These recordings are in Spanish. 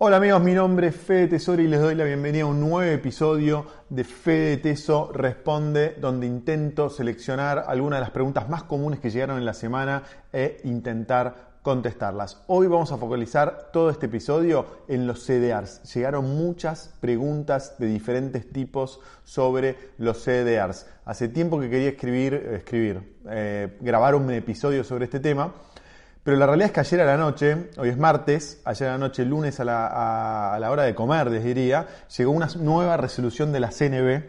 Hola amigos, mi nombre es Fede Tesoro y les doy la bienvenida a un nuevo episodio de Fede Teso Responde, donde intento seleccionar algunas de las preguntas más comunes que llegaron en la semana e intentar contestarlas. Hoy vamos a focalizar todo este episodio en los CDRs. Llegaron muchas preguntas de diferentes tipos sobre los CDRs. Hace tiempo que quería escribir, escribir, eh, grabar un episodio sobre este tema pero la realidad es que ayer a la noche, hoy es martes, ayer a la noche, lunes a la, hora de comer, les diría, llegó una nueva resolución de la CNB.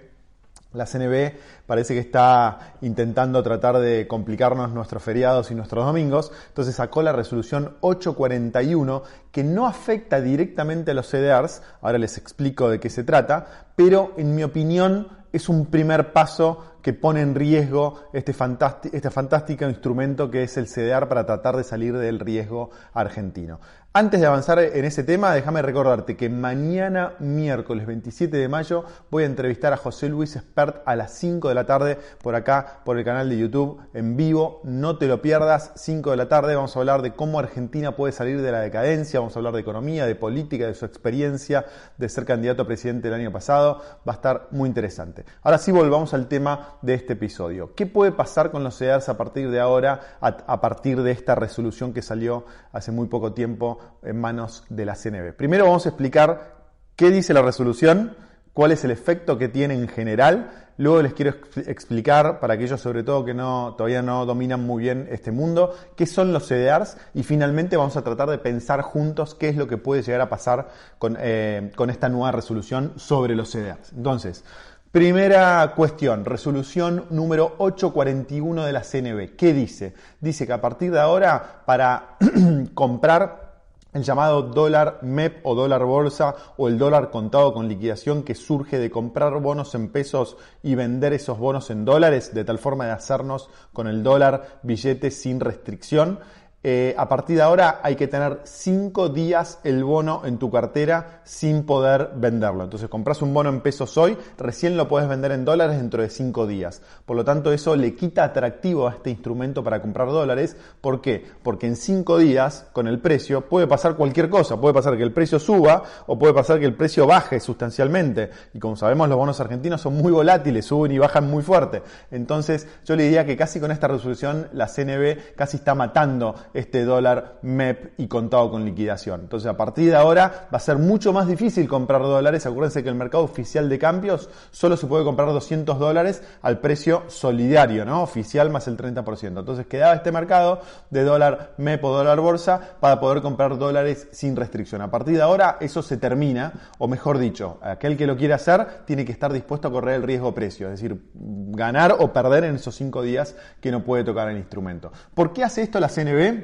La CNB parece que está intentando tratar de complicarnos nuestros feriados y nuestros domingos, entonces sacó la resolución 841 que no afecta directamente a los CDRs, ahora les explico de qué se trata, pero en mi opinión es un primer paso que pone en riesgo este, fantástico instrumento que es el CDR para tratar de salir del riesgo argentino. Antes de avanzar en ese tema, déjame recordarte que mañana, miércoles 27 de mayo, voy a entrevistar a José Luis Expert a las 5 de la tarde por acá, por el canal de YouTube, en vivo. No te lo pierdas, 5 de la tarde vamos a hablar de cómo Argentina puede salir de la decadencia, vamos a hablar de economía, de política, de su experiencia de ser candidato a presidente el año pasado. Va a estar muy interesante. Ahora sí, volvamos al tema de este episodio. ¿Qué puede pasar con los CEDARs a partir de ahora, a partir de esta resolución que salió hace muy poco tiempo? En manos de la CNB. Primero vamos a explicar qué dice la resolución, cuál es el efecto que tiene en general. Luego les quiero explicar, para aquellos sobre todo que no, todavía no dominan muy bien este mundo, qué son los CDRs y finalmente vamos a tratar de pensar juntos qué es lo que puede llegar a pasar con, eh, con esta nueva resolución sobre los CDRs. Entonces, Primera cuestión, resolución número 841 de la CNB. ¿Qué dice? Dice que a partir de ahora, para comprar el llamado dólar MEP o dólar bolsa o el dólar contado con liquidación que surge de comprar bonos en pesos y vender esos bonos en dólares de tal forma de hacernos con el dólar billete sin restricción. Eh, a partir de ahora hay que tener 5 días el bono en tu cartera sin poder venderlo. Entonces compras un bono en pesos hoy, recién lo puedes vender en dólares dentro de 5 días. Por lo tanto, eso le quita atractivo a este instrumento para comprar dólares. ¿Por qué? Porque en 5 días, con el precio, puede pasar cualquier cosa. Puede pasar que el precio suba o puede pasar que el precio baje sustancialmente. Y como sabemos, los bonos argentinos son muy volátiles, suben y bajan muy fuerte. Entonces, yo le diría que casi con esta resolución la CNB casi está matando este dólar MEP y contado con liquidación. Entonces, a partir de ahora va a ser mucho más difícil comprar dólares. Acuérdense que el mercado oficial de cambios solo se puede comprar 200 dólares al precio solidario, ¿no? Oficial más el 30%. Entonces, quedaba este mercado de dólar MEP o dólar bolsa para poder comprar dólares sin restricción. A partir de ahora, eso se termina, o mejor dicho, aquel que lo quiere hacer tiene que estar dispuesto a correr el riesgo precio, es decir, ganar o perder en esos cinco días que no puede tocar el instrumento. ¿Por qué hace esto la CNB?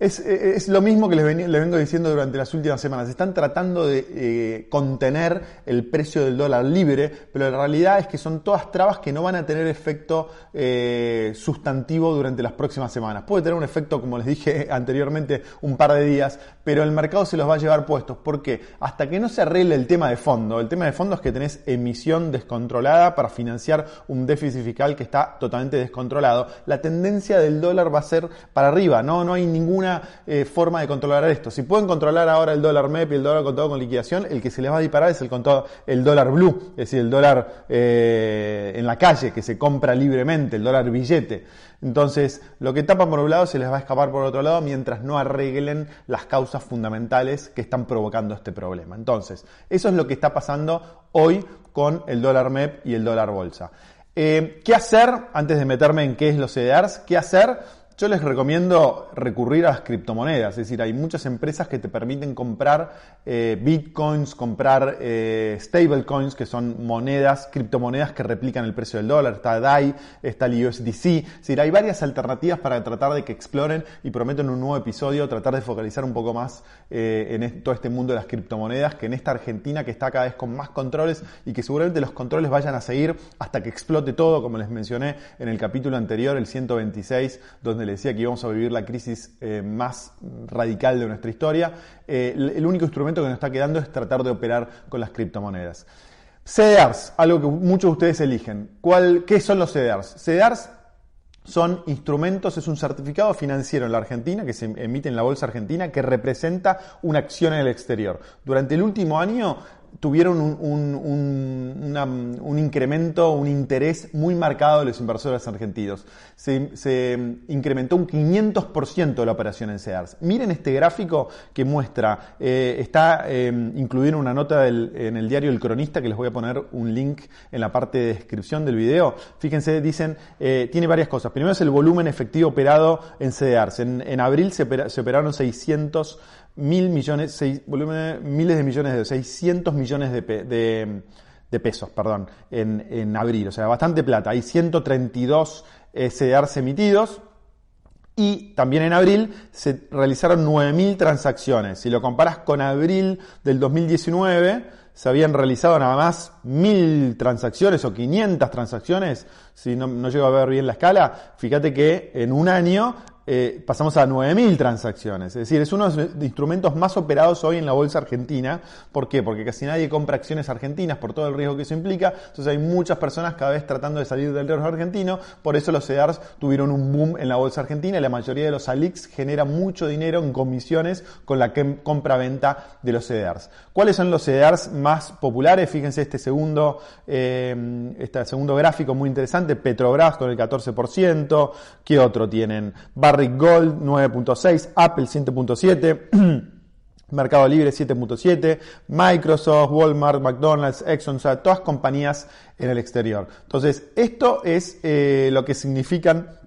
Es, lo mismo que les, vengo diciendo durante las últimas semanas. Están tratando de eh, contener el precio del dólar libre, pero la realidad es que son todas trabas que no van a tener efecto eh, sustantivo durante las próximas semanas. Puede tener un efecto, como les dije anteriormente, un par de días, pero el mercado se los va a llevar puestos. ¿Por qué? Hasta que no se arregle el tema de fondo. El tema de fondo es que tenés emisión descontrolada para financiar un déficit fiscal que está totalmente descontrolado. La tendencia del dólar va a ser para arriba, no, no hay ninguna eh, forma de controlar esto. Si pueden controlar ahora el dólar MEP y el dólar contado con liquidación, el que se les va a disparar es el, contado, el dólar blue, es decir, el dólar eh, en la calle que se compra libremente, el dólar billete. Entonces, lo que tapan por un lado se les va a escapar por otro lado mientras no arreglen las causas fundamentales que están provocando este problema. Entonces, eso es lo que está pasando hoy con el dólar MEP y el dólar bolsa. Eh, ¿Qué hacer, antes de meterme en qué es los CDRs, qué hacer yo les recomiendo recurrir a las criptomonedas, es decir, hay muchas empresas que te permiten comprar eh, bitcoins, comprar eh, stablecoins, que son monedas, criptomonedas que replican el precio del dólar. Está DAI, está el USDC. Es decir, hay varias alternativas para tratar de que exploren y prometo en un nuevo episodio tratar de focalizar un poco más eh, en todo este mundo de las criptomonedas, que en esta Argentina que está cada vez con más controles y que seguramente los controles vayan a seguir hasta que explote todo, como les mencioné en el capítulo anterior, el 126, donde decía que íbamos a vivir la crisis eh, más radical de nuestra historia, eh, el único instrumento que nos está quedando es tratar de operar con las criptomonedas. CDRs, algo que muchos de ustedes eligen. ¿Cuál, ¿Qué son los CDRs? CDRs son instrumentos, es un certificado financiero en la Argentina que se emite en la Bolsa Argentina que representa una acción en el exterior. Durante el último año tuvieron un, incremento, un interés muy marcado de los inversores argentinos. Se, incrementó un 500% la operación en CEDARS. Miren este gráfico que muestra, eh, está eh, incluido en una nota en el diario El Cronista, que les voy a poner un link en la parte de descripción del video. Fíjense, dicen, eh, tiene varias cosas. Primero es el volumen efectivo operado en CEDARS. En, abril se, se operaron 600 mil millones, seis, volumen, miles de millones de 600 millones de, de, pesos, perdón, en, en, abril, o sea, bastante plata. Hay 132 SDRs emitidos y también en abril se realizaron 9.000 transacciones. Si lo comparas con abril del 2019, se habían realizado nada más 1.000 transacciones o 500 transacciones, si no, no llego a ver bien la escala, fíjate que en un año eh, pasamos a 9.000 transacciones. Es decir, es uno de los instrumentos más operados hoy en la bolsa argentina. ¿Por qué? Porque casi nadie compra acciones argentinas por todo el riesgo que eso implica. Entonces hay muchas personas cada vez tratando de salir del riesgo argentino. Por eso los CEDARs tuvieron un boom en la bolsa argentina la mayoría de los ALIX genera mucho dinero en comisiones con la compra-venta de los CEDARs. ¿Cuáles son los CEDARs más populares? Fíjense este segundo, eh, este segundo gráfico muy interesante. Petrobras con el 14%. ¿Qué otro tienen? Gold 9.6, Apple 7.7. Mercado Libre 7.7, Microsoft, Walmart, McDonald's, Exxon, o sea, todas compañías en el exterior. Entonces, esto es eh, lo que significan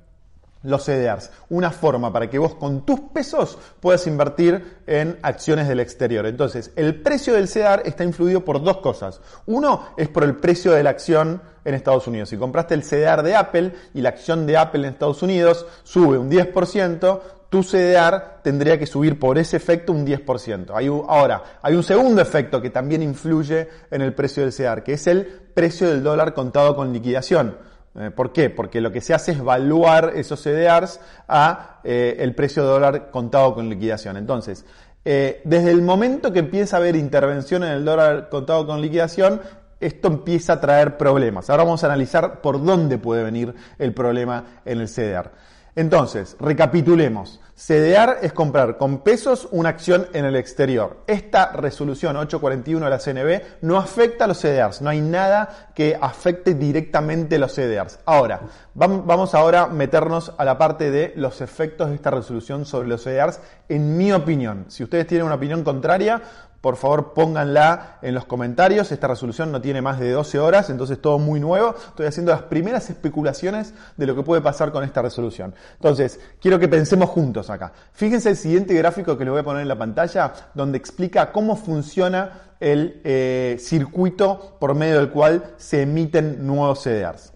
los CDRs, una forma para que vos con tus pesos puedas invertir en acciones del exterior. Entonces, el precio del CDR está influido por dos cosas. Uno es por el precio de la acción en Estados Unidos. Si compraste el CDR de Apple y la acción de Apple en Estados Unidos sube un 10%, tu CDR tendría que subir por ese efecto un 10%. Hay ahora, hay un segundo efecto que también influye en el precio del CDR, que es el precio del dólar contado con liquidación. Eh, ¿Por qué? Porque lo que se hace es evaluar esos CDRs a eh, el precio de dólar contado con liquidación. Entonces, eh, desde el momento que empieza a haber intervención en el dólar contado con liquidación, esto empieza a traer problemas. Ahora vamos a analizar por dónde puede venir el problema en el CDR. Entonces, recapitulemos. CDR es comprar con pesos una acción en el exterior. Esta resolución 841 de la CNB no afecta a los CDRs, no hay nada que afecte directamente los CDRs. Ahora, vamos ahora a meternos a la parte de los efectos de esta resolución sobre los CDRs, en mi opinión. Si ustedes tienen una opinión contraria, por favor pónganla en los comentarios. Esta resolución no tiene más de 12 horas, entonces todo muy nuevo. Estoy haciendo las primeras especulaciones de lo que puede pasar con esta resolución. Entonces, quiero que pensemos juntos acá. Fíjense el siguiente gráfico que les voy a poner en la pantalla, donde explica cómo funciona el eh, circuito por medio del cual se emiten nuevos CDRs.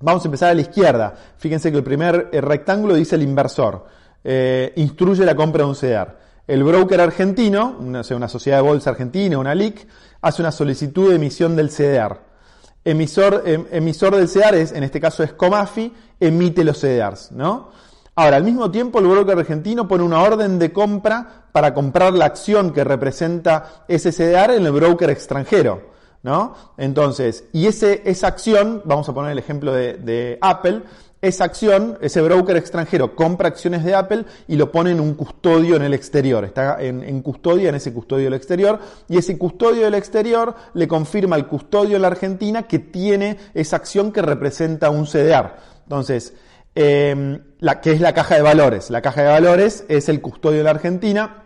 Vamos a empezar a la izquierda. Fíjense que el primer eh, rectángulo dice el inversor. Eh, instruye la compra de un CDR. El broker argentino, una, una sociedad de bolsa argentina, una LIC, hace una solicitud de emisión del CDR. Emisor, em, emisor del CDR es, en este caso es Comafi, emite los CDRs, ¿no? Ahora, al mismo tiempo, el broker argentino pone una orden de compra para comprar la acción que representa ese CDR en el broker extranjero, ¿no? Entonces, y esa acción, vamos a poner el ejemplo de Apple, esa acción, ese broker extranjero compra acciones de Apple y lo pone en un custodio en el exterior. Está en, custodia, en ese custodio del exterior. Y ese custodio del exterior le confirma al custodio en la Argentina que tiene esa acción que representa un CDR. Entonces, eh, la, que es la caja de valores. La caja de valores es el custodio de la Argentina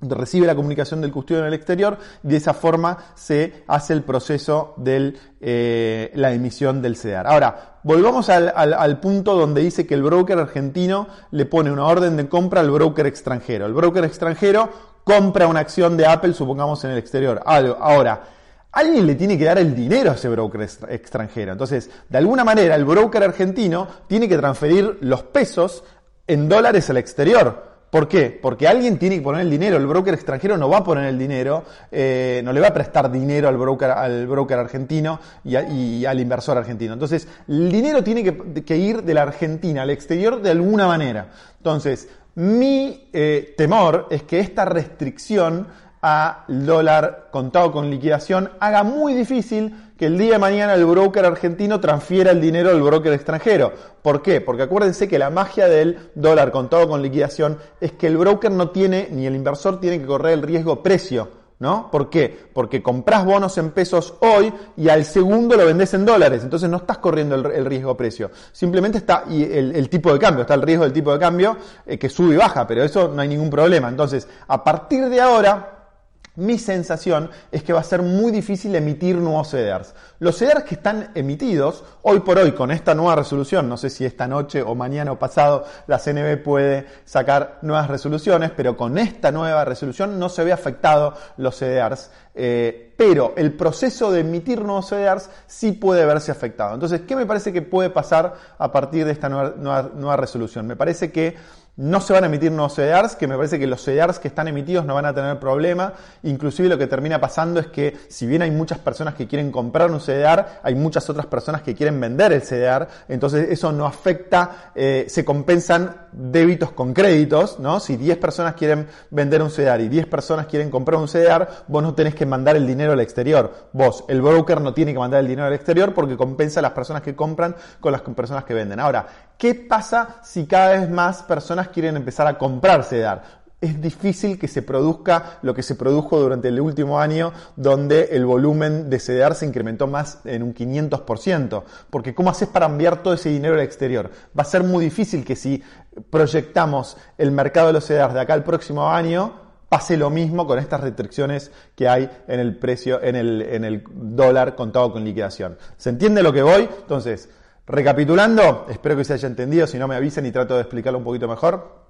recibe la comunicación del custodio en el exterior y de esa forma se hace el proceso de eh, la emisión del CEDAR. Ahora, volvamos al, al, punto donde dice que el broker argentino le pone una orden de compra al broker extranjero. El broker extranjero compra una acción de Apple, supongamos, en el exterior. Ahora, alguien le tiene que dar el dinero a ese broker extranjero. Entonces, de alguna manera, el broker argentino tiene que transferir los pesos en dólares al exterior. ¿Por qué? Porque alguien tiene que poner el dinero. El broker extranjero no va a poner el dinero, eh, no le va a prestar dinero al broker, al broker argentino y, al inversor argentino. Entonces, el dinero tiene que, ir de la Argentina al exterior de alguna manera. Entonces, mi eh, temor es que esta restricción al dólar contado con liquidación haga muy difícil que el día de mañana el broker argentino transfiera el dinero al broker extranjero. ¿Por qué? Porque acuérdense que la magia del dólar contado con liquidación es que el broker no tiene, ni el inversor tiene que correr el riesgo precio. ¿No? ¿Por qué? Porque compras bonos en pesos hoy y al segundo lo vendes en dólares. Entonces no estás corriendo el, riesgo precio. Simplemente está y el, tipo de cambio, está el riesgo del tipo de cambio eh, que sube y baja, pero eso no hay ningún problema. Entonces, a partir de ahora, mi sensación es que va a ser muy difícil emitir nuevos CDRs. Los CDRs que están emitidos, hoy por hoy, con esta nueva resolución, no sé si esta noche o mañana o pasado la CNB puede sacar nuevas resoluciones, pero con esta nueva resolución no se ve afectado los CDRs. Eh, pero el proceso de emitir nuevos CDRs sí puede verse afectado. Entonces, ¿qué me parece que puede pasar a partir de esta nueva resolución? Me parece que no se van a emitir nuevos CDRs, que me parece que los CDRs que están emitidos no van a tener problema. Inclusive lo que termina pasando es que si bien hay muchas personas que quieren comprar un CDR, hay muchas otras personas que quieren vender el CDR. Entonces eso no afecta, eh, se compensan débitos con créditos, ¿no? Si 10 personas quieren vender un CDR y 10 personas quieren comprar un CDR, vos no tenés que mandar el dinero al exterior. Vos, el broker no tiene que mandar el dinero al exterior porque compensa a las personas que compran con las personas que venden. Ahora, ¿qué pasa si cada vez más personas quieren empezar a comprar CEDAR. Es difícil que se produzca lo que se produjo durante el último año, donde el volumen de CEDAR se incrementó más en un 500%. Porque ¿cómo haces para enviar todo ese dinero al exterior? Va a ser muy difícil que si proyectamos el mercado de los CEDAR de acá al próximo año, pase lo mismo con estas restricciones que hay en el precio, en el, en el dólar contado con liquidación. ¿Se entiende lo que voy? Entonces, Recapitulando, espero que se haya entendido, si no me avisen y trato de explicarlo un poquito mejor.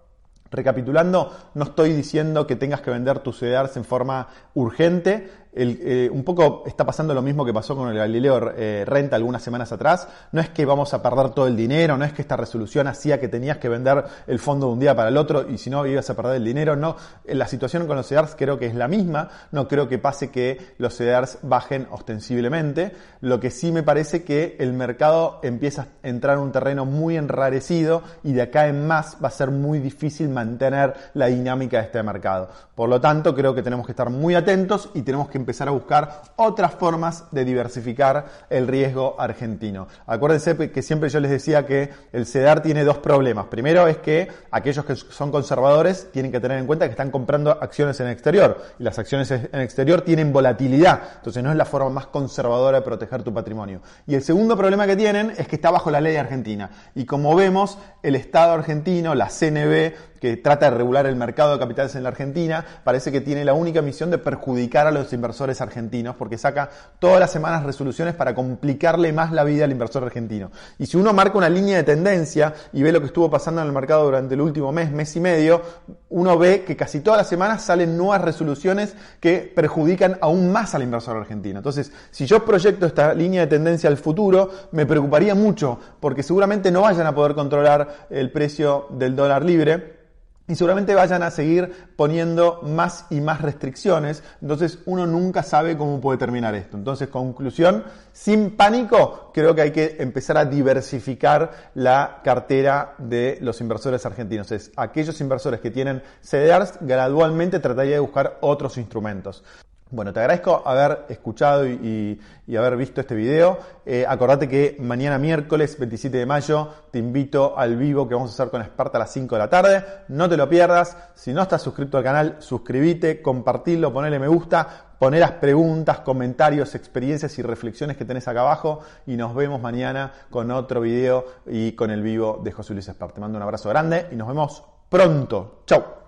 Recapitulando, no estoy diciendo que tengas que vender tus CDRs en forma urgente, eh, un poco está pasando lo mismo que pasó con el Galileo eh, Renta algunas semanas atrás. No es que vamos a perder todo el dinero, no es que esta resolución hacía que tenías que vender el fondo de un día para el otro y si no ibas a perder el dinero. No, la situación con los CEDARs creo que es la misma. No creo que pase que los CEDARs bajen ostensiblemente. Lo que sí me parece que el mercado empieza a entrar en un terreno muy enrarecido y de acá en más va a ser muy difícil mantener la dinámica de este mercado. Por lo tanto, creo que tenemos que estar muy atentos y tenemos que empezar a buscar otras formas de diversificar el riesgo argentino. Acuérdense que siempre yo les decía que el CEDAR tiene dos problemas. Primero es que aquellos que son conservadores tienen que tener en cuenta que están comprando acciones en el exterior y las acciones en el exterior tienen volatilidad. Entonces no es la forma más conservadora de proteger tu patrimonio. Y el segundo problema que tienen es que está bajo la ley argentina. Y como vemos, el Estado argentino, la CNB, que trata de regular el mercado de capitales en la Argentina, parece que tiene la única misión de perjudicar a los inversores argentinos, porque saca todas las semanas resoluciones para complicarle más la vida al inversor argentino. Y si uno marca una línea de tendencia y ve lo que estuvo pasando en el mercado durante el último mes, mes y medio, uno ve que casi todas las semanas salen nuevas resoluciones que perjudican aún más al inversor argentino. Entonces, si yo proyecto esta línea de tendencia al futuro, me preocuparía mucho, porque seguramente no vayan a poder controlar el precio del dólar libre y seguramente vayan a seguir poniendo más y más restricciones, entonces uno nunca sabe cómo puede terminar esto. Entonces, conclusión, sin pánico, creo que hay que empezar a diversificar la cartera de los inversores argentinos. Es aquellos inversores que tienen CDRs, gradualmente trataría de buscar otros instrumentos. Bueno, te agradezco haber escuchado y, haber visto este video. Eh, acordate que mañana miércoles 27 de mayo te invito al vivo que vamos a hacer con Esparta a las 5 de la tarde. No te lo pierdas. Si no estás suscrito al canal, suscríbete, compartirlo, ponele me gusta, poner las preguntas, comentarios, experiencias y reflexiones que tenés acá abajo. Y nos vemos mañana con otro video y con el vivo de José Luis Esparta. Te mando un abrazo grande y nos vemos pronto. Chau.